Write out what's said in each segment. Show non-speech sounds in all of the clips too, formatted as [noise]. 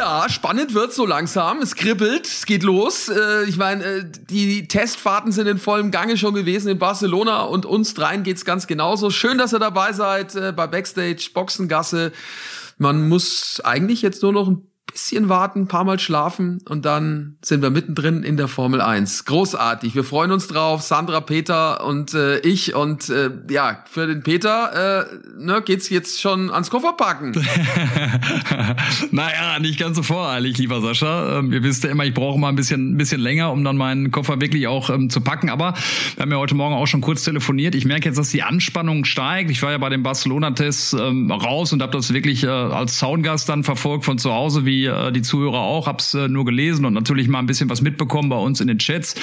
Ja, spannend wird so langsam. Es kribbelt, es geht los. Äh, ich meine, äh, die Testfahrten sind in vollem Gange schon gewesen in Barcelona und uns dreien geht's ganz genauso. Schön, dass ihr dabei seid äh, bei Backstage Boxengasse. Man muss eigentlich jetzt nur noch ein bisschen warten, paar Mal schlafen und dann sind wir mittendrin in der Formel 1. Großartig. Wir freuen uns drauf. Sandra, Peter und äh, ich. Und äh, ja, für den Peter äh, ne, geht's jetzt schon ans Kofferpacken. [laughs] naja, nicht ganz so voreilig, lieber Sascha. Ähm, ihr wisst ja immer, ich brauche mal ein bisschen, ein bisschen länger, um dann meinen Koffer wirklich auch ähm, zu packen. Aber wir haben ja heute Morgen auch schon kurz telefoniert. Ich merke jetzt, dass die Anspannung steigt. Ich war ja bei dem Barcelona-Test ähm, raus und habe das wirklich äh, als Soundgast dann verfolgt von zu Hause, wie äh, die Zuhörer auch, hab's äh, nur gelesen und natürlich mal ein bisschen was mitbekommen bei uns in den Chats,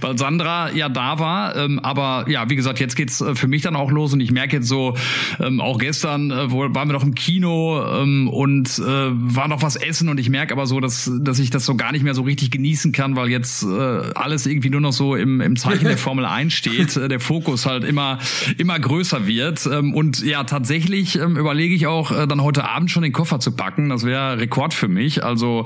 weil Sandra ja da war. Ähm, aber ja, wie gesagt, jetzt geht's äh, für mich dann auch los und ich merke jetzt so, ähm, auch gestern äh, wo, waren wir noch im Kino ähm, und äh, war noch was essen und ich merke aber so, dass, dass ich das so gar nicht mehr so richtig genießen kann, weil jetzt äh, alles irgendwie nur noch so im, im Zeichen der [laughs] Formel 1 steht, äh, der Fokus halt immer, immer größer wird. Ähm, und ja, tatsächlich ähm, überlege ich auch, äh, dann heute Abend schon den Koffer zu packen. Das wäre Rekord für mich. Also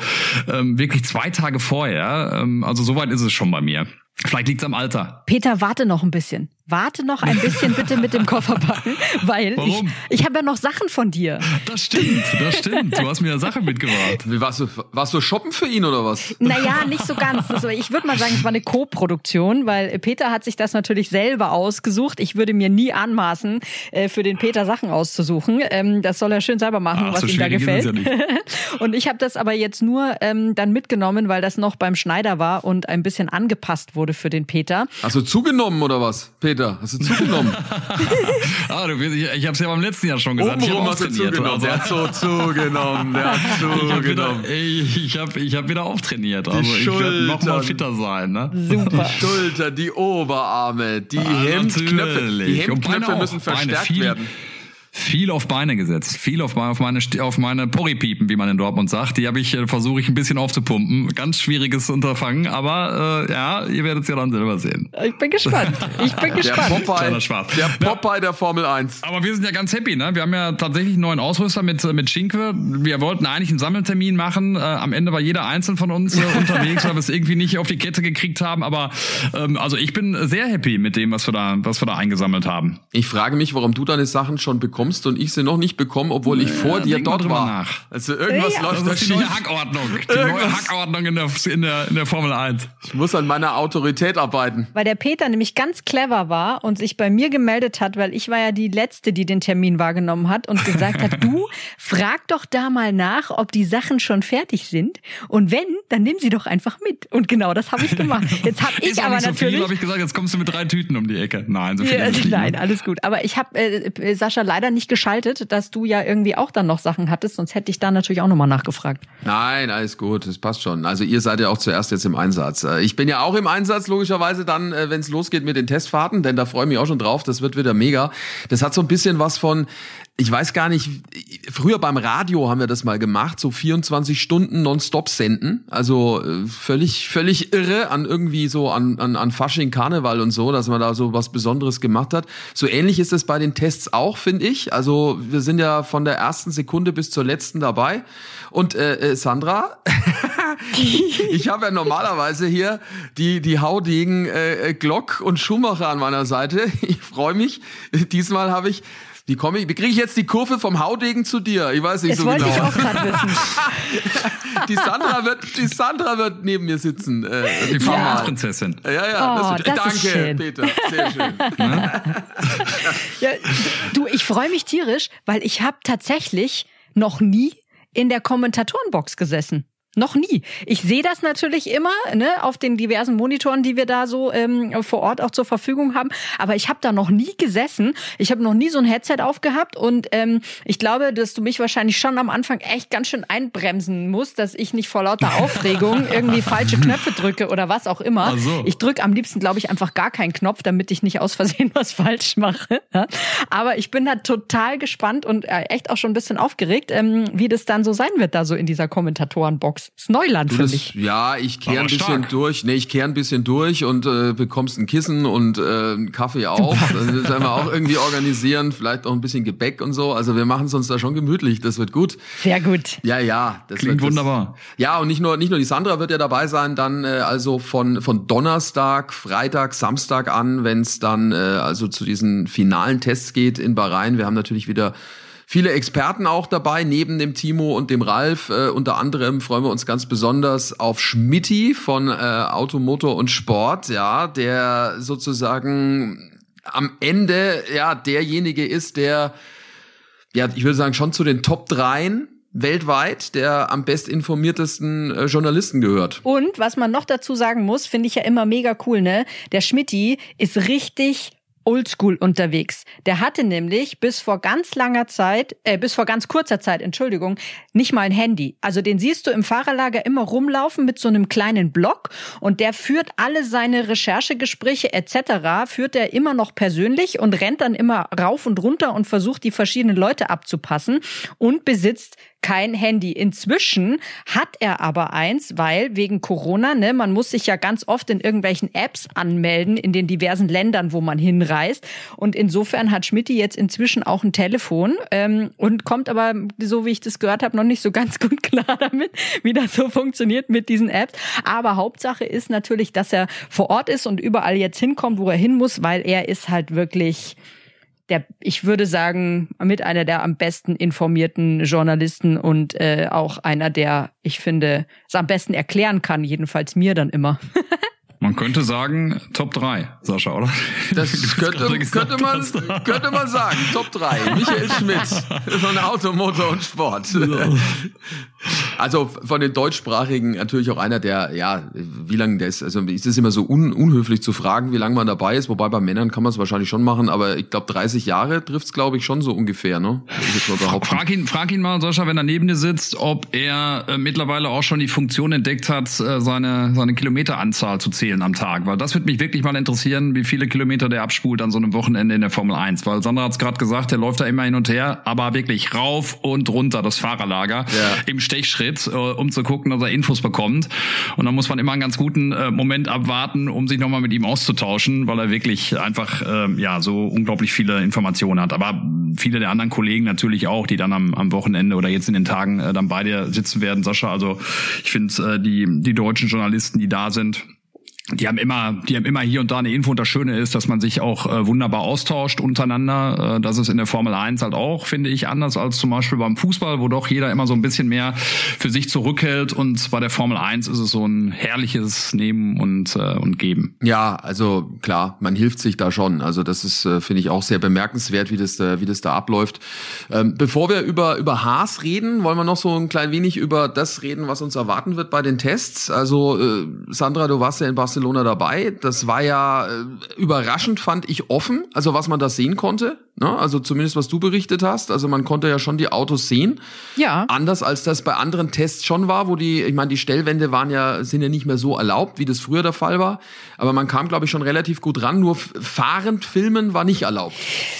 ähm, wirklich zwei Tage vorher. Ähm, also soweit ist es schon bei mir. Vielleicht liegt's am Alter. Peter, warte noch ein bisschen. Warte noch ein bisschen bitte mit dem Koffer packen, [laughs] weil Warum? ich, ich habe ja noch Sachen von dir. Das stimmt, das stimmt. Du hast mir ja Sachen mitgebracht. Wie warst du, warst du shoppen für ihn oder was? Naja, nicht so ganz. Also ich würde mal sagen, es war eine Co-Produktion, weil Peter hat sich das natürlich selber ausgesucht. Ich würde mir nie anmaßen, äh, für den Peter Sachen auszusuchen. Ähm, das soll er schön selber machen, Ach, was so ihm da gefällt. Ja [laughs] und ich habe das aber jetzt nur ähm, dann mitgenommen, weil das noch beim Schneider war und ein bisschen angepasst wurde für den Peter. Hast du zugenommen oder was, Peter? Hast du zugenommen? [laughs] ah, du, ich, ich habe es ja beim letzten Jahr schon gesagt. Obenrum hast du zugenommen. Also. Der hat so zugenommen. Der hat [laughs] zugenommen. Ich habe ich hab wieder auftrainiert. Die also ich werde noch mal fitter sein. Ne? Super. Die Schulter, die Oberarme, die ah, Hemdknöpfe. Die Hemdknöpfe müssen verstärkt werden viel auf Beine gesetzt, viel auf, auf meine auf meine Porripiepen, wie man in Dortmund sagt. Die habe ich äh, versuche ich ein bisschen aufzupumpen. Ganz schwieriges Unterfangen, aber äh, ja, ihr werdet es ja dann selber sehen. Ich bin gespannt. Ich bin [laughs] gespannt. Der Popeye, der, Popeye der Formel 1. Aber wir sind ja ganz happy, ne? Wir haben ja tatsächlich einen neuen Ausrüster mit mit Schinke. Wir wollten eigentlich einen Sammeltermin machen. Äh, am Ende war jeder einzeln von uns äh, [laughs] unterwegs, weil wir es irgendwie nicht auf die Kette gekriegt haben. Aber ähm, also ich bin sehr happy mit dem, was wir da was wir da eingesammelt haben. Ich frage mich, warum du deine Sachen schon bekommst bekommst und ich sie noch nicht bekomme, obwohl ich vor dir dort war. Nach. Also irgendwas ja. läuft das ist die neue Hackordnung. Die neue Hackordnung in der, in, der, in der Formel 1. Ich muss an meiner Autorität arbeiten. Weil der Peter nämlich ganz clever war und sich bei mir gemeldet hat, weil ich war ja die Letzte, die den Termin wahrgenommen hat und gesagt hat, [laughs] du, frag doch da mal nach, ob die Sachen schon fertig sind. Und wenn, dann nimm sie doch einfach mit. Und genau das habe ich gemacht. [laughs] Jetzt habe ich aber nicht so natürlich... habe ich gesagt, jetzt kommst du mit drei Tüten um die Ecke. Nein, so viel ja, [laughs] Nein, alles gut. Aber ich habe äh, Sascha leider nicht geschaltet, dass du ja irgendwie auch dann noch Sachen hattest, sonst hätte ich da natürlich auch nochmal nachgefragt. Nein, alles gut, das passt schon. Also ihr seid ja auch zuerst jetzt im Einsatz. Äh, ich bin ja auch im Einsatz, logischerweise dann, äh, wenn es losgeht mit den Testfahrten, denn da freue ich mich auch schon drauf, das wird wieder mega. Das hat so ein bisschen was von, ich weiß gar nicht, früher beim Radio haben wir das mal gemacht, so 24 Stunden nonstop senden. Also äh, völlig, völlig irre an irgendwie so an, an, an Fasching, Karneval und so, dass man da so was Besonderes gemacht hat. So ähnlich ist es bei den Tests auch, finde ich. Also wir sind ja von der ersten Sekunde bis zur letzten dabei. Und äh, äh Sandra, [laughs] ich habe ja normalerweise hier die, die Haudegen äh, Glock und Schumacher an meiner Seite. Ich freue mich. Diesmal habe ich wie komme ich, wie kriege ich jetzt die Kurve vom Haudegen zu dir? Ich weiß nicht das so wollte genau. Ich auch wissen. [laughs] die Sandra wird, die Sandra wird neben mir sitzen. Äh, die Prinzessin. Ja, ja. Oh, das, das danke, schön. Peter. Sehr schön. [laughs] ja, du, ich freue mich tierisch, weil ich habe tatsächlich noch nie in der Kommentatorenbox gesessen. Noch nie. Ich sehe das natürlich immer ne, auf den diversen Monitoren, die wir da so ähm, vor Ort auch zur Verfügung haben. Aber ich habe da noch nie gesessen. Ich habe noch nie so ein Headset aufgehabt. Und ähm, ich glaube, dass du mich wahrscheinlich schon am Anfang echt ganz schön einbremsen musst, dass ich nicht vor lauter Aufregung [laughs] irgendwie falsche Knöpfe drücke oder was auch immer. So. Ich drücke am liebsten, glaube ich, einfach gar keinen Knopf, damit ich nicht aus Versehen [laughs] was falsch mache. Aber ich bin da total gespannt und äh, echt auch schon ein bisschen aufgeregt, ähm, wie das dann so sein wird da so in dieser Kommentatorenbox. Das ist Neuland für mich. Ja, ich kehre ein bisschen stark. durch. Nee, ich kehre ein bisschen durch und äh, bekommst ein Kissen und äh, einen Kaffee auch. das werden wir auch irgendwie organisieren. Vielleicht auch ein bisschen Gebäck und so. Also wir machen es uns da schon gemütlich. Das wird gut. Sehr gut. Ja, ja. Das Klingt wird, wunderbar. ja, und nicht nur, nicht nur die Sandra wird ja dabei sein, dann äh, also von, von Donnerstag, Freitag, Samstag an, wenn es dann äh, also zu diesen finalen Tests geht in Bahrain. Wir haben natürlich wieder viele Experten auch dabei, neben dem Timo und dem Ralf. Äh, unter anderem freuen wir uns ganz besonders auf Schmitti von äh, Automotor und Sport, ja, der sozusagen am Ende ja derjenige ist, der, ja, ich würde sagen, schon zu den Top 3 weltweit der am bestinformiertesten äh, Journalisten gehört. Und was man noch dazu sagen muss, finde ich ja immer mega cool, ne? Der Schmitti ist richtig oldschool unterwegs. Der hatte nämlich bis vor ganz langer Zeit, äh, bis vor ganz kurzer Zeit, Entschuldigung, nicht mal ein Handy. Also den siehst du im Fahrerlager immer rumlaufen mit so einem kleinen Block und der führt alle seine Recherchegespräche etc. führt er immer noch persönlich und rennt dann immer rauf und runter und versucht die verschiedenen Leute abzupassen und besitzt kein Handy. Inzwischen hat er aber eins, weil wegen Corona, ne, man muss sich ja ganz oft in irgendwelchen Apps anmelden in den diversen Ländern, wo man hinreist. Und insofern hat Schmidti jetzt inzwischen auch ein Telefon ähm, und kommt aber, so wie ich das gehört habe, noch nicht so ganz gut [laughs] klar damit, wie das so funktioniert mit diesen Apps. Aber Hauptsache ist natürlich, dass er vor Ort ist und überall jetzt hinkommt, wo er hin muss, weil er ist halt wirklich der, ich würde sagen, mit einer der am besten informierten Journalisten und äh, auch einer, der, ich finde, es am besten erklären kann, jedenfalls mir dann immer. [laughs] Man könnte sagen, Top 3, Sascha, oder? Das [laughs] könnte, könnte, man, könnte man sagen, Top 3. Michael Schmidt [laughs] von Auto, Motor und Sport. Also von den deutschsprachigen natürlich auch einer, der, ja, wie lange der ist, also es ist immer so un, unhöflich zu fragen, wie lange man dabei ist, wobei bei Männern kann man es wahrscheinlich schon machen, aber ich glaube 30 Jahre trifft's glaube ich schon so ungefähr, ne? Frag ihn, frag ihn mal, Sascha, wenn er neben dir sitzt, ob er äh, mittlerweile auch schon die Funktion entdeckt hat, äh, seine, seine Kilometeranzahl zu zählen am Tag, weil das würde mich wirklich mal interessieren, wie viele Kilometer der abspult an so einem Wochenende in der Formel 1, weil Sandra hat's gerade gesagt, der läuft da immer hin und her, aber wirklich rauf und runter das Fahrerlager ja. im Stechschritt, äh, um zu gucken, dass er Infos bekommt. Und dann muss man immer einen ganz guten äh, Moment abwarten, um sich nochmal mit ihm auszutauschen, weil er wirklich einfach äh, ja so unglaublich viele Informationen hat. Aber viele der anderen Kollegen natürlich auch, die dann am, am Wochenende oder jetzt in den Tagen äh, dann bei dir sitzen werden, Sascha. Also ich finde äh, die, die deutschen Journalisten, die da sind, die haben immer, die haben immer hier und da eine Info. Und das Schöne ist, dass man sich auch äh, wunderbar austauscht untereinander. Äh, das ist in der Formel 1 halt auch, finde ich, anders als zum Beispiel beim Fußball, wo doch jeder immer so ein bisschen mehr für sich zurückhält. Und bei der Formel 1 ist es so ein herrliches Nehmen und, äh, und Geben. Ja, also klar, man hilft sich da schon. Also das ist, äh, finde ich, auch sehr bemerkenswert, wie das, da, wie das da abläuft. Ähm, bevor wir über, über Haas reden, wollen wir noch so ein klein wenig über das reden, was uns erwarten wird bei den Tests. Also äh, Sandra, du warst ja in Barcelona Barcelona dabei. Das war ja äh, überraschend, fand ich, offen, also was man da sehen konnte. Ne? Also zumindest was du berichtet hast. Also man konnte ja schon die Autos sehen. Ja. Anders als das bei anderen Tests schon war, wo die, ich meine, die Stellwände waren ja, sind ja nicht mehr so erlaubt, wie das früher der Fall war. Aber man kam, glaube ich, schon relativ gut ran. Nur fahrend filmen war nicht erlaubt.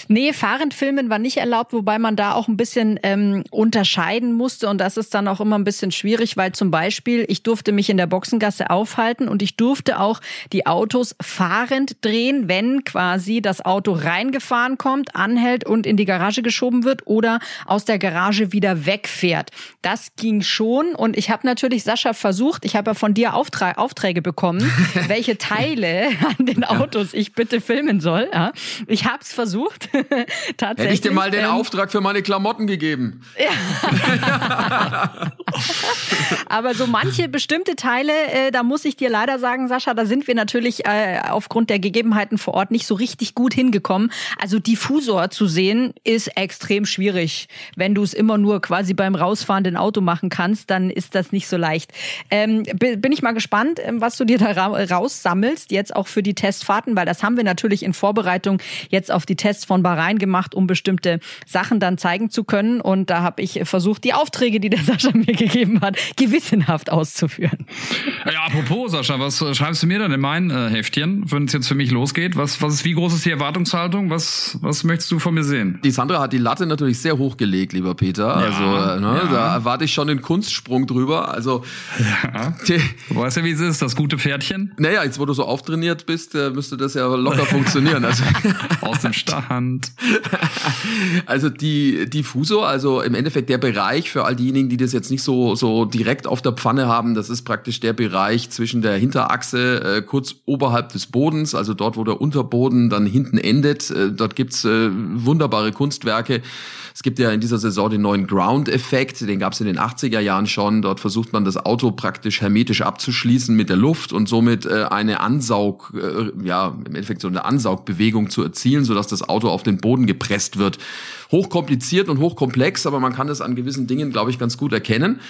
Nee, fahrend filmen war nicht erlaubt, wobei man da auch ein bisschen ähm, unterscheiden musste. Und das ist dann auch immer ein bisschen schwierig, weil zum Beispiel ich durfte mich in der Boxengasse aufhalten und ich durfte auch die Autos fahrend drehen, wenn quasi das Auto reingefahren kommt, anhält und in die Garage geschoben wird oder aus der Garage wieder wegfährt. Das ging schon und ich habe natürlich Sascha versucht, ich habe ja von dir Aufträ Aufträge bekommen, [laughs] welche Teile an den Autos ich bitte filmen soll. Ja. Ich habe es versucht. [laughs] Tatsächlich. Hätte ich dir mal den ähm, Auftrag für meine Klamotten gegeben. Ja. [laughs] Aber so manche bestimmte Teile, äh, da muss ich dir leider sagen, Sascha, da sind wir natürlich äh, aufgrund der Gegebenheiten vor Ort nicht so richtig gut hingekommen. Also Diffusor Monitor zu sehen, ist extrem schwierig. Wenn du es immer nur quasi beim rausfahrenden Auto machen kannst, dann ist das nicht so leicht. Ähm, bin ich mal gespannt, ähm, was du dir da raussammelst, jetzt auch für die Testfahrten, weil das haben wir natürlich in Vorbereitung jetzt auf die Tests von Bahrain gemacht, um bestimmte Sachen dann zeigen zu können. Und da habe ich versucht, die Aufträge, die der [laughs] Sascha mir gegeben hat, gewissenhaft auszuführen. Ja, apropos, Sascha, was schreibst du mir dann in mein äh, Heftchen, wenn es jetzt für mich losgeht? Was, was ist, wie groß ist die Erwartungshaltung? Was, was möchtest du von mir sehen? Die Sandra hat die Latte natürlich sehr hoch gelegt, lieber Peter. Ja, also, ne, ja. da erwarte ich schon den Kunstsprung drüber. Also, ja. du weißt ja, wie es ist, das gute Pferdchen. Naja, jetzt wo du so auftrainiert bist, äh, müsste das ja locker funktionieren. Also. [laughs] Aus dem Stand. [laughs] Also die, die Fuso, also im Endeffekt der Bereich für all diejenigen, die das jetzt nicht so, so direkt auf der Pfanne haben, das ist praktisch der Bereich zwischen der Hinterachse, äh, kurz oberhalb des Bodens, also dort, wo der Unterboden dann hinten endet. Äh, dort gibt's äh, wunderbare Kunstwerke. Es gibt ja in dieser Saison den neuen Ground-Effekt, den gab es in den 80er Jahren schon. Dort versucht man das Auto praktisch hermetisch abzuschließen mit der Luft und somit äh, eine Ansaug, äh, ja, im Endeffekt so eine Ansaugbewegung zu erzielen, sodass das Auto auf den Boden gepresst wird. Hochkompliziert und hochkomplex, aber man kann das an gewissen Dingen, glaube ich, ganz gut erkennen.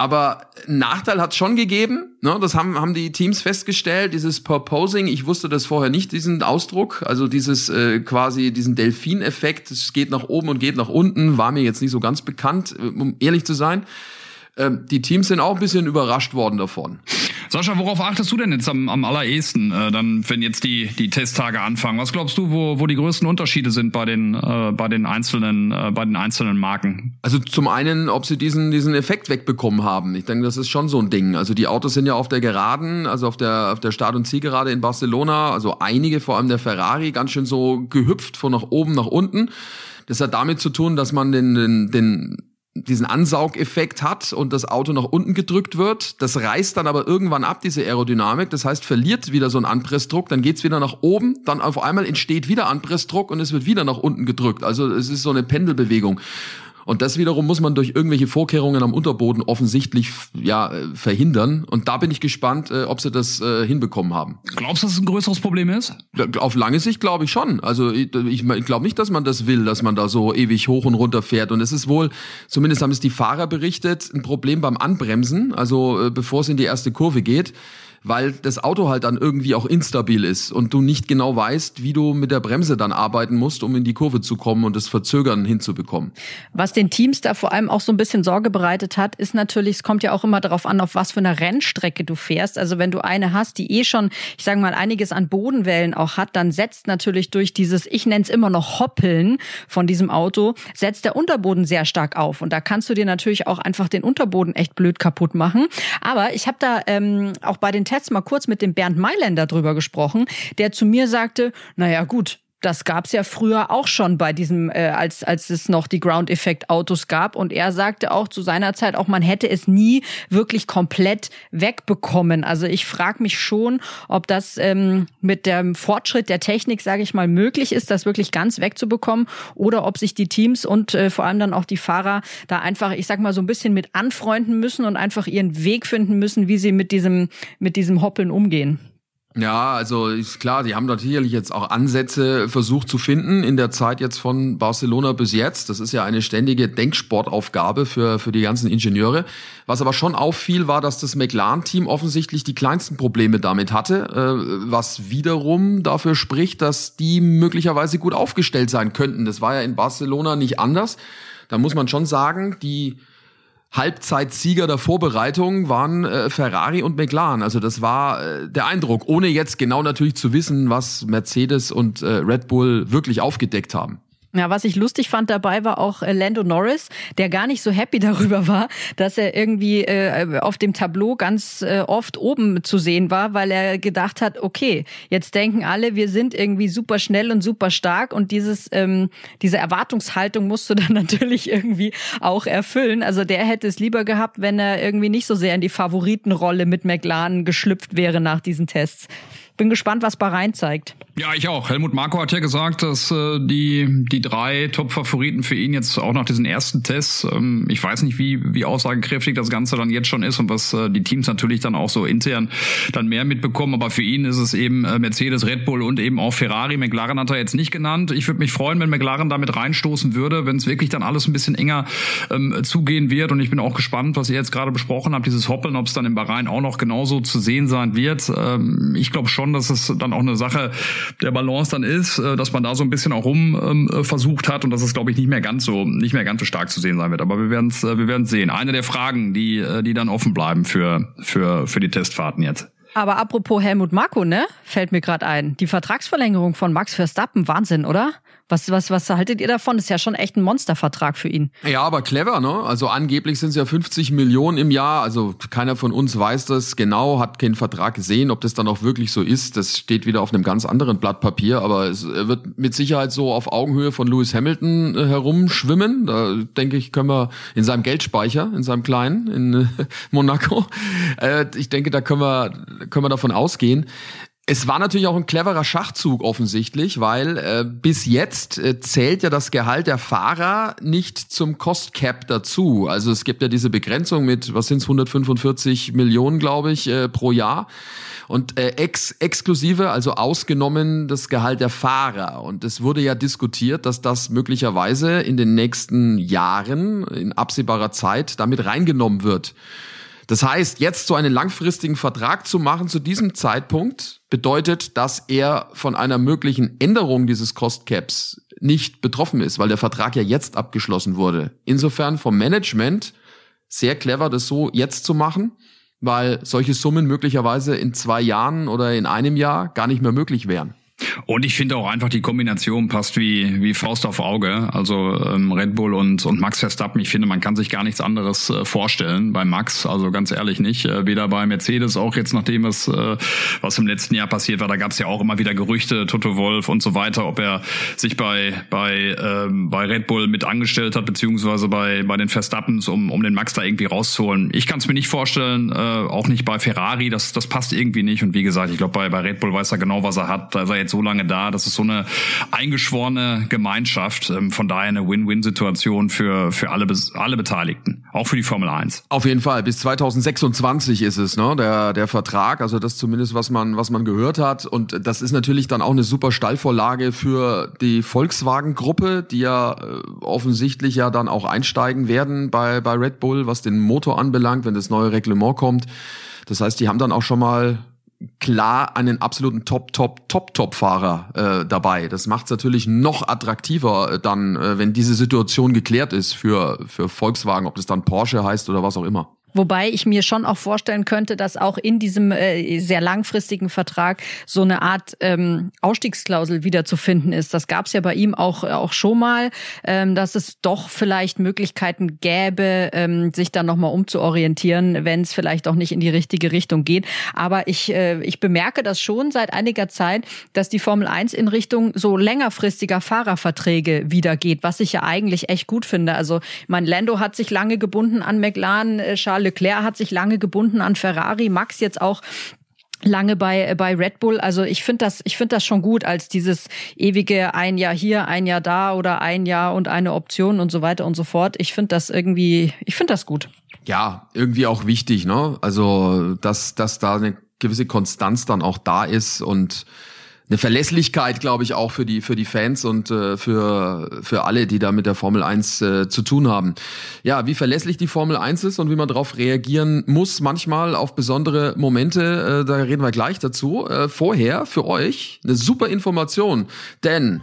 Aber Nachteil hat schon gegeben, ne? das haben, haben die Teams festgestellt, dieses Purposing, ich wusste das vorher nicht, diesen Ausdruck, also dieses äh, quasi diesen Delfin-Effekt, es geht nach oben und geht nach unten, war mir jetzt nicht so ganz bekannt, um ehrlich zu sein. Ähm, die Teams sind auch ein bisschen überrascht worden davon. Sascha, worauf achtest du denn jetzt am, am allerersten, äh, dann, wenn jetzt die, die Testtage anfangen? Was glaubst du, wo, wo die größten Unterschiede sind bei den, äh, bei den einzelnen, äh, bei den einzelnen Marken? Also zum einen, ob sie diesen, diesen Effekt wegbekommen haben. Ich denke, das ist schon so ein Ding. Also die Autos sind ja auf der Geraden, also auf der, auf der Start- und Zielgerade in Barcelona, also einige, vor allem der Ferrari, ganz schön so gehüpft von nach oben nach unten. Das hat damit zu tun, dass man den, den, den diesen Ansaugeffekt hat und das Auto nach unten gedrückt wird. Das reißt dann aber irgendwann ab, diese Aerodynamik. Das heißt, verliert wieder so einen Anpressdruck, dann geht's wieder nach oben, dann auf einmal entsteht wieder Anpressdruck und es wird wieder nach unten gedrückt. Also es ist so eine Pendelbewegung. Und das wiederum muss man durch irgendwelche Vorkehrungen am Unterboden offensichtlich ja verhindern. Und da bin ich gespannt, äh, ob sie das äh, hinbekommen haben. Glaubst du, dass es ein größeres Problem ist? Auf lange Sicht glaube ich schon. Also ich, ich, ich glaube nicht, dass man das will, dass man da so ewig hoch und runter fährt. Und es ist wohl, zumindest haben es die Fahrer berichtet, ein Problem beim Anbremsen. Also äh, bevor es in die erste Kurve geht weil das Auto halt dann irgendwie auch instabil ist und du nicht genau weißt, wie du mit der Bremse dann arbeiten musst, um in die Kurve zu kommen und das Verzögern hinzubekommen. Was den Teams da vor allem auch so ein bisschen Sorge bereitet hat, ist natürlich, es kommt ja auch immer darauf an, auf was für eine Rennstrecke du fährst. Also wenn du eine hast, die eh schon, ich sage mal, einiges an Bodenwellen auch hat, dann setzt natürlich durch dieses, ich nenne es immer noch Hoppeln von diesem Auto, setzt der Unterboden sehr stark auf. Und da kannst du dir natürlich auch einfach den Unterboden echt blöd kaputt machen. Aber ich habe da ähm, auch bei den Tests mal kurz mit dem Bernd Mailänder drüber gesprochen, der zu mir sagte, naja gut, das gab's ja früher auch schon bei diesem, äh, als, als es noch die Ground-Effekt-Autos gab. Und er sagte auch zu seiner Zeit auch, man hätte es nie wirklich komplett wegbekommen. Also ich frage mich schon, ob das ähm, mit dem Fortschritt der Technik, sage ich mal, möglich ist, das wirklich ganz wegzubekommen oder ob sich die Teams und äh, vor allem dann auch die Fahrer da einfach, ich sag mal, so ein bisschen mit anfreunden müssen und einfach ihren Weg finden müssen, wie sie mit diesem, mit diesem Hoppeln umgehen. Ja, also ist klar, die haben natürlich jetzt auch Ansätze versucht zu finden in der Zeit jetzt von Barcelona bis jetzt. Das ist ja eine ständige Denksportaufgabe für, für die ganzen Ingenieure. Was aber schon auffiel, war, dass das McLaren-Team offensichtlich die kleinsten Probleme damit hatte, äh, was wiederum dafür spricht, dass die möglicherweise gut aufgestellt sein könnten. Das war ja in Barcelona nicht anders. Da muss man schon sagen, die Halbzeitsieger der Vorbereitung waren äh, Ferrari und McLaren. Also das war äh, der Eindruck, ohne jetzt genau natürlich zu wissen, was Mercedes und äh, Red Bull wirklich aufgedeckt haben. Ja, was ich lustig fand dabei war auch äh, Lando Norris, der gar nicht so happy [laughs] darüber war, dass er irgendwie äh, auf dem Tableau ganz äh, oft oben zu sehen war, weil er gedacht hat, okay, jetzt denken alle, wir sind irgendwie super schnell und super stark und dieses ähm, diese Erwartungshaltung musst du [laughs] dann natürlich irgendwie auch erfüllen. Also der hätte es lieber gehabt, wenn er irgendwie nicht so sehr in die Favoritenrolle mit McLaren geschlüpft wäre nach diesen Tests. Bin gespannt, was Bahrain zeigt. Ja, ich auch. Helmut Marko hat ja gesagt, dass äh, die, die drei Top-Favoriten für ihn jetzt auch nach diesen ersten Tests, ähm, ich weiß nicht, wie, wie aussagekräftig das Ganze dann jetzt schon ist und was äh, die Teams natürlich dann auch so intern dann mehr mitbekommen, aber für ihn ist es eben äh, Mercedes, Red Bull und eben auch Ferrari. McLaren hat er jetzt nicht genannt. Ich würde mich freuen, wenn McLaren damit reinstoßen würde, wenn es wirklich dann alles ein bisschen enger ähm, zugehen wird und ich bin auch gespannt, was ihr jetzt gerade besprochen habt, dieses Hoppeln, ob es dann im Bahrain auch noch genauso zu sehen sein wird. Ähm, ich glaube schon, dass es dann auch eine Sache der Balance dann ist, äh, dass man da so ein bisschen auch rum ähm, äh, versucht hat und dass es glaube ich nicht mehr ganz so nicht mehr ganz so stark zu sehen sein wird. Aber wir werden es äh, wir werden sehen. Eine der Fragen, die die dann offen bleiben für für für die Testfahrten jetzt. Aber apropos Helmut Marko, ne? Fällt mir gerade ein. Die Vertragsverlängerung von Max Verstappen, Wahnsinn, oder? Was, was, was haltet ihr davon? Das ist ja schon echt ein Monstervertrag für ihn. Ja, aber clever, ne? Also angeblich sind es ja 50 Millionen im Jahr. Also keiner von uns weiß das genau, hat keinen Vertrag gesehen. Ob das dann auch wirklich so ist, das steht wieder auf einem ganz anderen Blatt Papier. Aber es wird mit Sicherheit so auf Augenhöhe von Lewis Hamilton äh, herumschwimmen. Da denke ich, können wir in seinem Geldspeicher, in seinem kleinen, in [laughs] Monaco. Äh, ich denke, da können wir, können wir davon ausgehen. Es war natürlich auch ein cleverer Schachzug offensichtlich, weil äh, bis jetzt äh, zählt ja das Gehalt der Fahrer nicht zum Cost Cap dazu. Also es gibt ja diese Begrenzung mit, was sind es, 145 Millionen, glaube ich, äh, pro Jahr. Und äh, ex exklusive, also ausgenommen das Gehalt der Fahrer. Und es wurde ja diskutiert, dass das möglicherweise in den nächsten Jahren, in absehbarer Zeit, damit reingenommen wird. Das heißt, jetzt so einen langfristigen Vertrag zu machen zu diesem Zeitpunkt bedeutet, dass er von einer möglichen Änderung dieses Cost Caps nicht betroffen ist, weil der Vertrag ja jetzt abgeschlossen wurde. Insofern vom Management sehr clever, das so jetzt zu machen, weil solche Summen möglicherweise in zwei Jahren oder in einem Jahr gar nicht mehr möglich wären. Und ich finde auch einfach die Kombination passt wie, wie Faust auf Auge. Also ähm, Red Bull und, und Max Verstappen. Ich finde, man kann sich gar nichts anderes äh, vorstellen bei Max. Also ganz ehrlich nicht. Äh, weder bei Mercedes, auch jetzt nachdem es, äh, was im letzten Jahr passiert war, da gab es ja auch immer wieder Gerüchte, Toto Wolf und so weiter, ob er sich bei, bei, ähm, bei Red Bull mit angestellt hat, beziehungsweise bei, bei den Verstappens, um, um den Max da irgendwie rauszuholen. Ich kann es mir nicht vorstellen, äh, auch nicht bei Ferrari. Das, das passt irgendwie nicht. Und wie gesagt, ich glaube, bei, bei Red Bull weiß er genau, was er hat. Da ist er jetzt so lange da. Das ist so eine eingeschworene Gemeinschaft. Ähm, von daher eine Win-Win-Situation für, für alle, alle Beteiligten. Auch für die Formel 1. Auf jeden Fall. Bis 2026 ist es, ne? Der, der Vertrag. Also das zumindest, was man, was man gehört hat. Und das ist natürlich dann auch eine super Stallvorlage für die Volkswagen-Gruppe, die ja äh, offensichtlich ja dann auch einsteigen werden bei, bei Red Bull, was den Motor anbelangt, wenn das neue Reglement kommt. Das heißt, die haben dann auch schon mal klar einen absoluten Top, Top, Top, Top-Fahrer äh, dabei. Das macht es natürlich noch attraktiver äh, dann, äh, wenn diese Situation geklärt ist für, für Volkswagen, ob das dann Porsche heißt oder was auch immer. Wobei ich mir schon auch vorstellen könnte, dass auch in diesem äh, sehr langfristigen Vertrag so eine Art ähm, Ausstiegsklausel wiederzufinden ist. Das gab es ja bei ihm auch, auch schon mal, ähm, dass es doch vielleicht Möglichkeiten gäbe, ähm, sich dann nochmal umzuorientieren, wenn es vielleicht auch nicht in die richtige Richtung geht. Aber ich, äh, ich bemerke das schon seit einiger Zeit, dass die Formel 1 in Richtung so längerfristiger Fahrerverträge wieder geht, was ich ja eigentlich echt gut finde. Also mein Lando hat sich lange gebunden an McLaren, äh, Charles Leclerc hat sich lange gebunden an Ferrari, Max jetzt auch lange bei bei Red Bull. Also ich finde das ich finde das schon gut als dieses ewige ein Jahr hier, ein Jahr da oder ein Jahr und eine Option und so weiter und so fort. Ich finde das irgendwie ich finde das gut. Ja, irgendwie auch wichtig, ne? Also dass dass da eine gewisse Konstanz dann auch da ist und eine Verlässlichkeit, glaube ich, auch für die für die Fans und äh, für für alle, die da mit der Formel 1 äh, zu tun haben. Ja, wie verlässlich die Formel 1 ist und wie man darauf reagieren muss, manchmal auf besondere Momente, äh, da reden wir gleich dazu. Äh, vorher für euch eine super Information, denn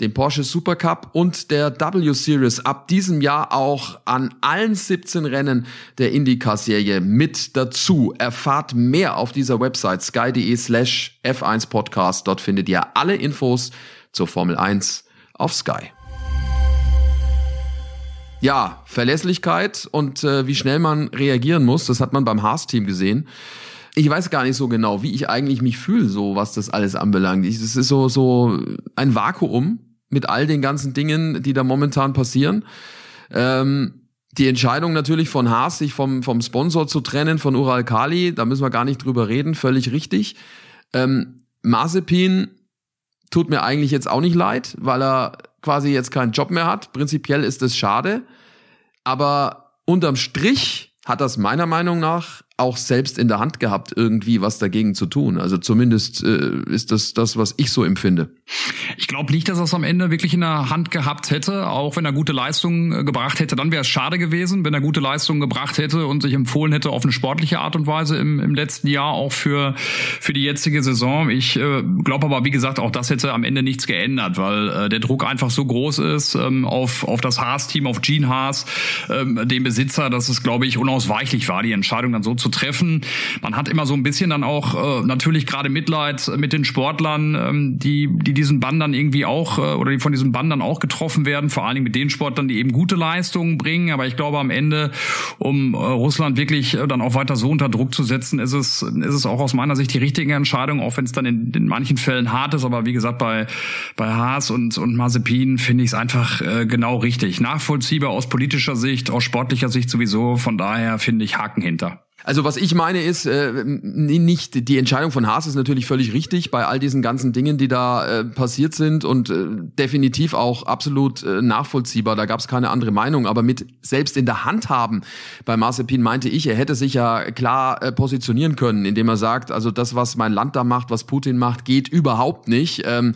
dem Porsche Supercup und der W-Series ab diesem Jahr auch an allen 17 Rennen der IndyCar-Serie mit dazu. Erfahrt mehr auf dieser Website sky.de slash F1 Podcast. Dort findet ihr alle Infos zur Formel 1 auf Sky. Ja, Verlässlichkeit und äh, wie schnell man reagieren muss, das hat man beim Haas-Team gesehen. Ich weiß gar nicht so genau, wie ich eigentlich mich fühle, so was das alles anbelangt. Es ist so so ein Vakuum mit all den ganzen Dingen, die da momentan passieren. Ähm, die Entscheidung natürlich von Haas, sich vom, vom Sponsor zu trennen, von Ural Kali, da müssen wir gar nicht drüber reden, völlig richtig. Ähm, Mazepin tut mir eigentlich jetzt auch nicht leid, weil er quasi jetzt keinen Job mehr hat. Prinzipiell ist das schade. Aber unterm Strich hat das meiner Meinung nach auch selbst in der Hand gehabt, irgendwie was dagegen zu tun. Also zumindest äh, ist das das, was ich so empfinde. Ich glaube nicht, dass er es am Ende wirklich in der Hand gehabt hätte, auch wenn er gute Leistungen äh, gebracht hätte. Dann wäre es schade gewesen, wenn er gute Leistungen gebracht hätte und sich empfohlen hätte auf eine sportliche Art und Weise im, im letzten Jahr auch für für die jetzige Saison. Ich äh, glaube aber, wie gesagt, auch das hätte am Ende nichts geändert, weil äh, der Druck einfach so groß ist ähm, auf auf das Haas-Team, auf Gene Haas, ähm, den Besitzer, dass es, glaube ich, unausweichlich war, die Entscheidung dann so zu treffen. Man hat immer so ein bisschen dann auch äh, natürlich gerade Mitleid mit den Sportlern, ähm, die, die diesen Bann dann irgendwie auch äh, oder die von diesem Bann dann auch getroffen werden, vor allen Dingen mit den Sportlern, die eben gute Leistungen bringen. Aber ich glaube am Ende, um äh, Russland wirklich äh, dann auch weiter so unter Druck zu setzen, ist es, ist es auch aus meiner Sicht die richtige Entscheidung, auch wenn es dann in, in manchen Fällen hart ist. Aber wie gesagt, bei, bei Haas und, und Mazepin finde ich es einfach äh, genau richtig. Nachvollziehbar aus politischer Sicht, aus sportlicher Sicht sowieso. Von daher finde ich Haken hinter. Also was ich meine ist, äh, nicht die Entscheidung von Haas ist natürlich völlig richtig bei all diesen ganzen Dingen, die da äh, passiert sind und äh, definitiv auch absolut äh, nachvollziehbar. Da gab es keine andere Meinung. Aber mit selbst in der Hand haben bei Mazepin meinte ich, er hätte sich ja klar äh, positionieren können, indem er sagt, also das, was mein Land da macht, was Putin macht, geht überhaupt nicht. Ähm,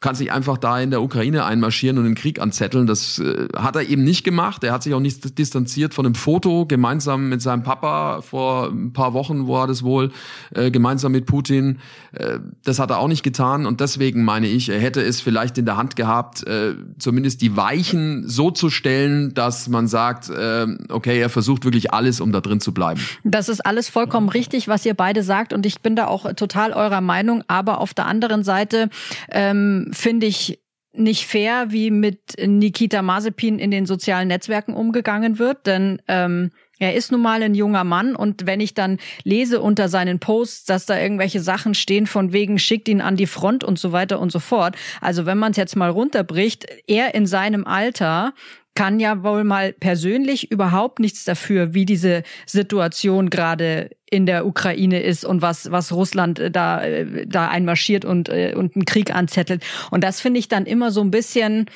kannst nicht einfach da in der Ukraine einmarschieren und den Krieg anzetteln. Das äh, hat er eben nicht gemacht. Er hat sich auch nicht distanziert von einem Foto gemeinsam mit seinem Papa vor ein paar Wochen, wo er das wohl äh, gemeinsam mit Putin. Äh, das hat er auch nicht getan und deswegen meine ich, er hätte es vielleicht in der Hand gehabt, äh, zumindest die Weichen so zu stellen, dass man sagt, äh, okay, er versucht wirklich alles, um da drin zu bleiben. Das ist alles vollkommen richtig, was ihr beide sagt und ich bin da auch total eurer Meinung. Aber auf der anderen Seite ähm, finde ich nicht fair, wie mit Nikita Mazepin in den sozialen Netzwerken umgegangen wird, denn ähm, er ist nun mal ein junger Mann und wenn ich dann lese unter seinen Posts, dass da irgendwelche Sachen stehen von wegen schickt ihn an die Front und so weiter und so fort. Also wenn man es jetzt mal runterbricht, er in seinem Alter kann ja wohl mal persönlich überhaupt nichts dafür, wie diese Situation gerade in der Ukraine ist und was was Russland äh, da äh, da einmarschiert und äh, und einen Krieg anzettelt. Und das finde ich dann immer so ein bisschen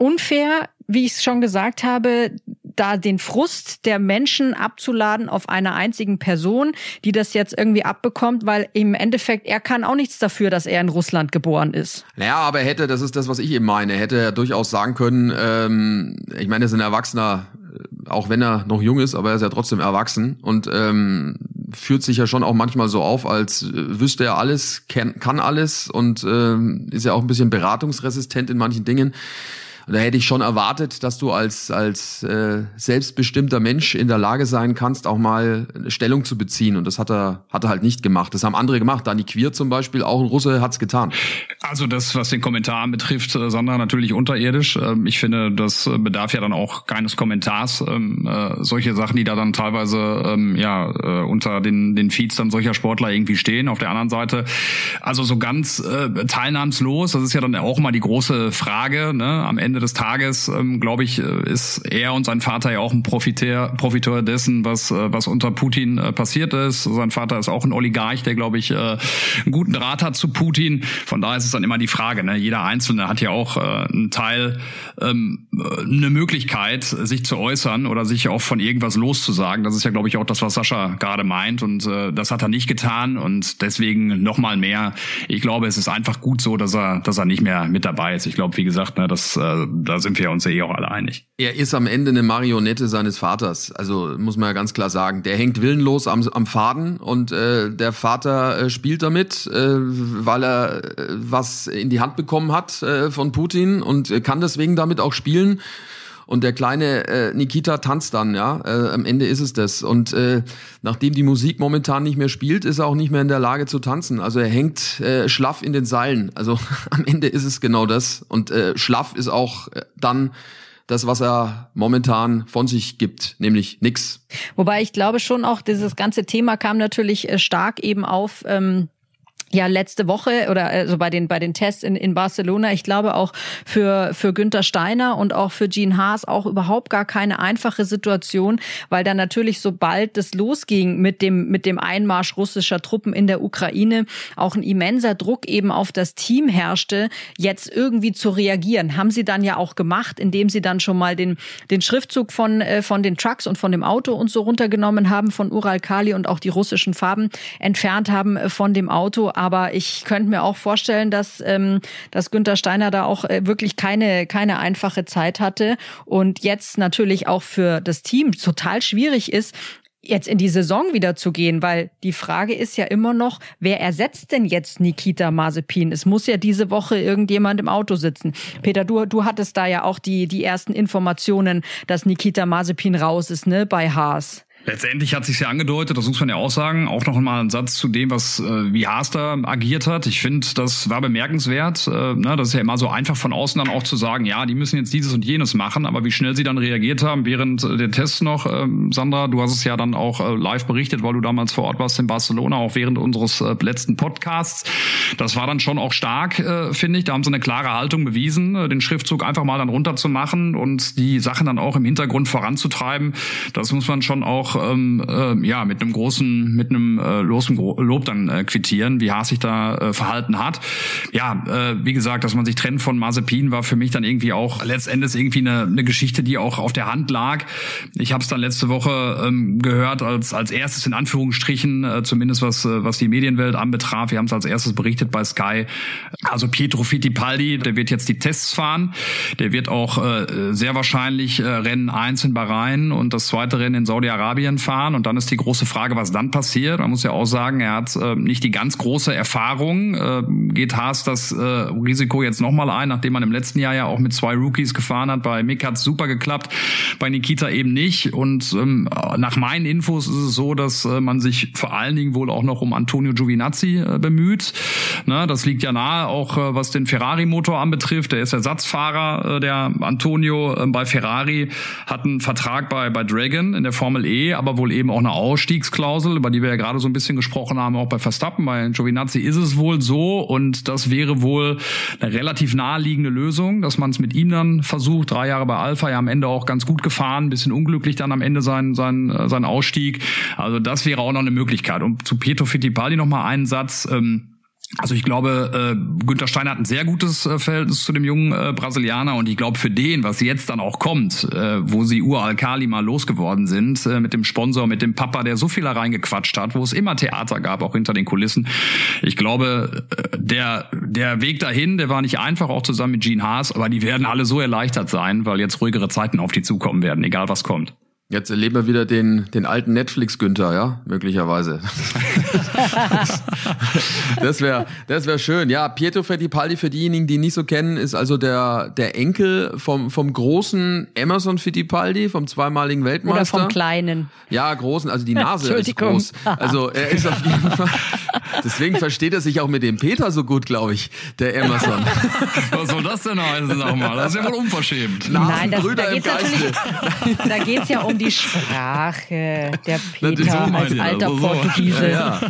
unfair, wie ich es schon gesagt habe, da den Frust der Menschen abzuladen auf einer einzigen Person, die das jetzt irgendwie abbekommt, weil im Endeffekt er kann auch nichts dafür, dass er in Russland geboren ist. Naja, aber er hätte, das ist das, was ich eben meine, hätte er durchaus sagen können, ähm, ich meine, er ist ein Erwachsener, äh, auch wenn er noch jung ist, aber er ist ja trotzdem erwachsen und ähm, führt sich ja schon auch manchmal so auf, als äh, wüsste er alles, kann, kann alles und ähm, ist ja auch ein bisschen beratungsresistent in manchen Dingen. Und da hätte ich schon erwartet, dass du als, als äh, selbstbestimmter Mensch in der Lage sein kannst, auch mal Stellung zu beziehen. Und das hat er, hat er halt nicht gemacht. Das haben andere gemacht. Dani Queer zum Beispiel, auch ein Russe, hat's getan. Also das, was den Kommentar betrifft, äh, Sandra, natürlich unterirdisch. Ähm, ich finde, das bedarf ja dann auch keines Kommentars. Ähm, äh, solche Sachen, die da dann teilweise ähm, ja äh, unter den, den Feeds dann solcher Sportler irgendwie stehen. Auf der anderen Seite, also so ganz teilnahmslos, das ist ja dann auch mal die große Frage, ne, am Ende des Tages, ähm, glaube ich, äh, ist er und sein Vater ja auch ein Profiteur, Profiteur dessen, was, äh, was unter Putin äh, passiert ist. Sein Vater ist auch ein Oligarch, der, glaube ich, äh, einen guten Draht hat zu Putin. Von daher ist es dann immer die Frage, ne? jeder Einzelne hat ja auch äh, einen Teil, ähm, äh, eine Möglichkeit, sich zu äußern oder sich auch von irgendwas loszusagen. Das ist ja, glaube ich, auch das, was Sascha gerade meint. Und äh, das hat er nicht getan. Und deswegen nochmal mehr. Ich glaube, es ist einfach gut so, dass er, dass er nicht mehr mit dabei ist. Ich glaube, wie gesagt, ne, das äh, da sind wir uns ja eh auch alle einig. Er ist am Ende eine Marionette seines Vaters. Also muss man ja ganz klar sagen. Der hängt willenlos am, am Faden und äh, der Vater äh, spielt damit, äh, weil er äh, was in die Hand bekommen hat äh, von Putin und äh, kann deswegen damit auch spielen. Und der kleine äh, Nikita tanzt dann, ja. Äh, am Ende ist es das. Und äh, nachdem die Musik momentan nicht mehr spielt, ist er auch nicht mehr in der Lage zu tanzen. Also er hängt äh, schlaff in den Seilen. Also [laughs] am Ende ist es genau das. Und äh, schlaff ist auch äh, dann das, was er momentan von sich gibt, nämlich nix. Wobei ich glaube schon auch, dieses ganze Thema kam natürlich äh, stark eben auf. Ähm ja letzte Woche oder also bei den bei den Tests in, in Barcelona, ich glaube auch für für Günther Steiner und auch für Jean Haas auch überhaupt gar keine einfache Situation, weil dann natürlich sobald das losging mit dem mit dem Einmarsch russischer Truppen in der Ukraine auch ein immenser Druck eben auf das Team herrschte, jetzt irgendwie zu reagieren. Haben sie dann ja auch gemacht, indem sie dann schon mal den den Schriftzug von äh, von den Trucks und von dem Auto und so runtergenommen haben von Ural Kali und auch die russischen Farben entfernt haben äh, von dem Auto aber ich könnte mir auch vorstellen, dass, ähm, dass Günther Steiner da auch äh, wirklich keine, keine einfache Zeit hatte und jetzt natürlich auch für das Team total schwierig ist, jetzt in die Saison wieder zu gehen, weil die Frage ist ja immer noch, wer ersetzt denn jetzt Nikita Mazepin? Es muss ja diese Woche irgendjemand im Auto sitzen. Peter, du, du hattest da ja auch die, die ersten Informationen, dass Nikita Mazepin raus ist, ne, bei Haas. Letztendlich hat sich ja angedeutet, das muss man ja auch sagen, auch noch mal ein Satz zu dem, was äh, wie Haas da agiert hat. Ich finde, das war bemerkenswert. Äh, ne, das ist ja immer so einfach von außen dann auch zu sagen, ja, die müssen jetzt dieses und jenes machen, aber wie schnell sie dann reagiert haben während äh, der Tests noch, äh, Sandra, du hast es ja dann auch äh, live berichtet, weil du damals vor Ort warst in Barcelona, auch während unseres äh, letzten Podcasts. Das war dann schon auch stark, äh, finde ich. Da haben sie eine klare Haltung bewiesen, äh, den Schriftzug einfach mal dann runterzumachen und die Sachen dann auch im Hintergrund voranzutreiben. Das muss man schon auch ähm, äh, ja mit einem großen, mit einem äh, losen Lob dann äh, quittieren, wie Haas sich da äh, verhalten hat. Ja, äh, wie gesagt, dass man sich trennt von Mazepin war für mich dann irgendwie auch letztendlich irgendwie eine, eine Geschichte, die auch auf der Hand lag. Ich habe es dann letzte Woche ähm, gehört als als erstes in Anführungsstrichen, äh, zumindest was äh, was die Medienwelt anbetraf. Wir haben es als erstes berichtet bei Sky. Also Pietro Fittipaldi, der wird jetzt die Tests fahren. Der wird auch äh, sehr wahrscheinlich äh, Rennen 1 in Bahrain und das zweite Rennen in Saudi-Arabien Italien fahren und dann ist die große Frage, was dann passiert. Man muss ja auch sagen, er hat äh, nicht die ganz große Erfahrung. Äh, geht Haas das äh, Risiko jetzt nochmal ein, nachdem man im letzten Jahr ja auch mit zwei Rookies gefahren hat. Bei Mick hat super geklappt, bei Nikita eben nicht. Und ähm, nach meinen Infos ist es so, dass äh, man sich vor allen Dingen wohl auch noch um Antonio Giovinazzi äh, bemüht. Ne, das liegt ja nahe, auch äh, was den Ferrari-Motor anbetrifft. Der ist Ersatzfahrer, äh, der Antonio äh, bei Ferrari, hat einen Vertrag bei, bei Dragon in der Formel E, aber wohl eben auch eine Ausstiegsklausel, über die wir ja gerade so ein bisschen gesprochen haben, auch bei Verstappen. Bei Giovinazzi ist es wohl so und das wäre wohl eine relativ naheliegende Lösung, dass man es mit ihm dann versucht. Drei Jahre bei Alpha ja am Ende auch ganz gut gefahren, bisschen unglücklich dann am Ende sein, sein, äh, sein Ausstieg. Also das wäre auch noch eine Möglichkeit. Und zu Pietro Fittipaldi noch mal einen Satz. Ähm, also ich glaube, äh, Günther Steiner hat ein sehr gutes äh, Verhältnis zu dem jungen äh, Brasilianer und ich glaube für den, was jetzt dann auch kommt, äh, wo sie Uralkali mal losgeworden sind, äh, mit dem Sponsor, mit dem Papa, der so viel da reingequatscht hat, wo es immer Theater gab, auch hinter den Kulissen. Ich glaube, äh, der, der Weg dahin, der war nicht einfach, auch zusammen mit Gene Haas, aber die werden alle so erleichtert sein, weil jetzt ruhigere Zeiten auf die zukommen werden, egal was kommt. Jetzt erleben wir wieder den, den alten Netflix-Günther, ja, möglicherweise. [laughs] das wäre das wär schön. Ja, Pietro Fittipaldi, für diejenigen, die ihn nicht so kennen, ist also der, der Enkel vom, vom großen Emerson Fittipaldi, vom zweimaligen Weltmeister. Oder vom kleinen. Ja, großen, also die Nase ist groß. Also er ist auf jeden [laughs] Fall, deswegen versteht er sich auch mit dem Peter so gut, glaube ich, der Emerson. [laughs] Was soll das denn heißen, sag mal? Das ist ja wohl unverschämt. Nein, das, da natürlich, da geht's ja um die Sprache. Der Peter so als alter also so. Portugiese. Ja,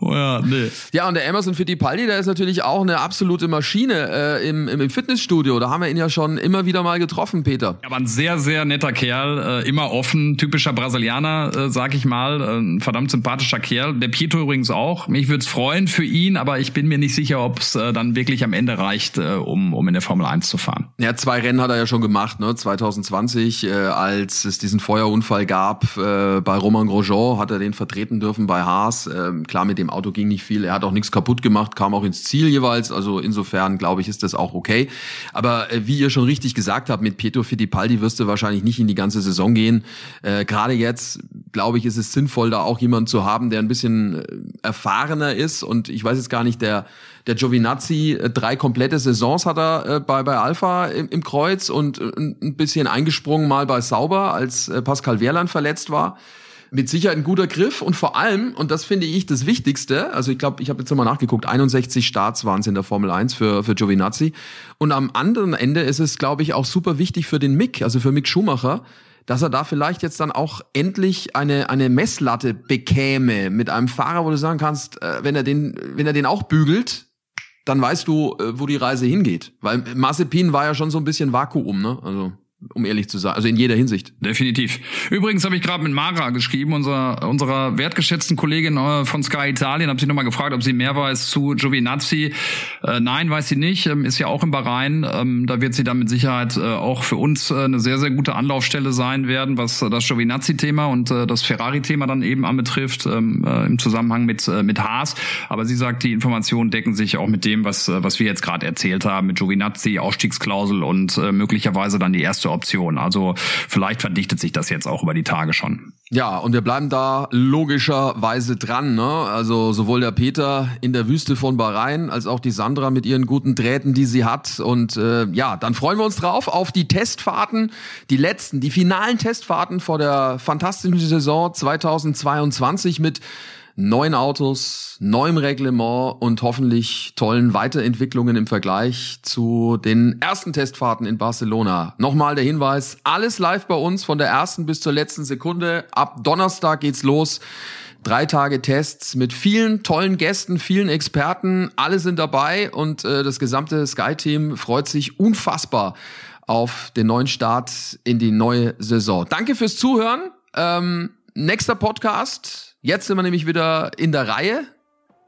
oh ja, nee. ja, und der Emerson Fittipaldi, der ist natürlich auch eine absolute Maschine äh, im, im Fitnessstudio. Da haben wir ihn ja schon immer wieder mal getroffen, Peter. Aber ein sehr, sehr netter Kerl, äh, immer offen, typischer Brasilianer, äh, sag ich mal. Äh, ein verdammt sympathischer Kerl. Der Pietro übrigens auch. Mich würde es freuen für ihn, aber ich bin mir nicht sicher, ob es äh, dann wirklich am Ende reicht, äh, um, um in der Formel 1 zu fahren. Ja, zwei Rennen hat er ja schon gemacht, ne? 2020, äh, als es diesen Feuerunfall gab äh, bei Roman Grosjean, hat er den vertreten dürfen bei Haas. Ähm, klar, mit dem Auto ging nicht viel. Er hat auch nichts kaputt gemacht, kam auch ins Ziel jeweils. Also insofern, glaube ich, ist das auch okay. Aber äh, wie ihr schon richtig gesagt habt, mit Pietro Fittipaldi wirst du wahrscheinlich nicht in die ganze Saison gehen. Äh, Gerade jetzt, glaube ich, ist es sinnvoll, da auch jemanden zu haben, der ein bisschen äh, erfahrener ist. Und ich weiß jetzt gar nicht, der der Giovinazzi, äh, drei komplette Saisons hat er äh, bei, bei Alpha im, im Kreuz und äh, ein bisschen eingesprungen mal bei Sauber, als Pascal Wehrland verletzt war. mit Sicherheit ein guter Griff und vor allem, und das finde ich das Wichtigste, also ich glaube, ich habe jetzt nochmal nachgeguckt, 61 Starts waren es in der Formel 1 für, für Giovinazzi. Und am anderen Ende ist es, glaube ich, auch super wichtig für den Mick, also für Mick Schumacher, dass er da vielleicht jetzt dann auch endlich eine, eine Messlatte bekäme mit einem Fahrer, wo du sagen kannst, äh, wenn er den, wenn er den auch bügelt, dann weißt du, äh, wo die Reise hingeht. Weil Mazepin war ja schon so ein bisschen Vakuum, ne? Also um ehrlich zu sein. Also in jeder Hinsicht. Definitiv. Übrigens habe ich gerade mit Mara geschrieben, unserer, unserer wertgeschätzten Kollegin äh, von Sky Italien, habe sie nochmal gefragt, ob sie mehr weiß zu Giovinazzi. Äh, nein, weiß sie nicht, ähm, ist ja auch im Bahrain. Ähm, da wird sie dann mit Sicherheit äh, auch für uns äh, eine sehr, sehr gute Anlaufstelle sein werden, was das Giovinazzi-Thema und äh, das Ferrari-Thema dann eben anbetrifft, ähm, äh, im Zusammenhang mit, äh, mit Haas. Aber sie sagt, die Informationen decken sich auch mit dem, was, äh, was wir jetzt gerade erzählt haben, mit Giovinazzi, Ausstiegsklausel und äh, möglicherweise dann die erste beste Option. Also vielleicht verdichtet sich das jetzt auch über die Tage schon. Ja, und wir bleiben da logischerweise dran. Ne? Also sowohl der Peter in der Wüste von Bahrain als auch die Sandra mit ihren guten Drähten, die sie hat. Und äh, ja, dann freuen wir uns drauf auf die Testfahrten, die letzten, die finalen Testfahrten vor der fantastischen Saison 2022 mit neuen Autos, neuem Reglement und hoffentlich tollen Weiterentwicklungen im Vergleich zu den ersten Testfahrten in Barcelona. Nochmal der Hinweis, alles live bei uns von der ersten bis zur letzten Sekunde. Ab Donnerstag geht's los. Drei Tage Tests mit vielen tollen Gästen, vielen Experten. Alle sind dabei und äh, das gesamte Sky-Team freut sich unfassbar auf den neuen Start in die neue Saison. Danke fürs Zuhören. Ähm, nächster Podcast Jetzt sind wir nämlich wieder in der Reihe.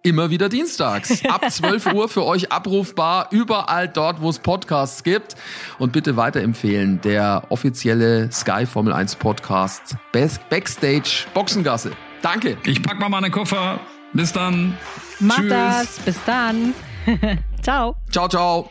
Immer wieder dienstags. Ab [laughs] 12 Uhr für euch abrufbar. Überall dort, wo es Podcasts gibt. Und bitte weiterempfehlen. Der offizielle Sky Formel 1 Podcast Backstage Boxengasse. Danke. Ich pack mal meine Koffer. Bis dann. Mach Tschüss. das. Bis dann. [laughs] ciao. Ciao, ciao.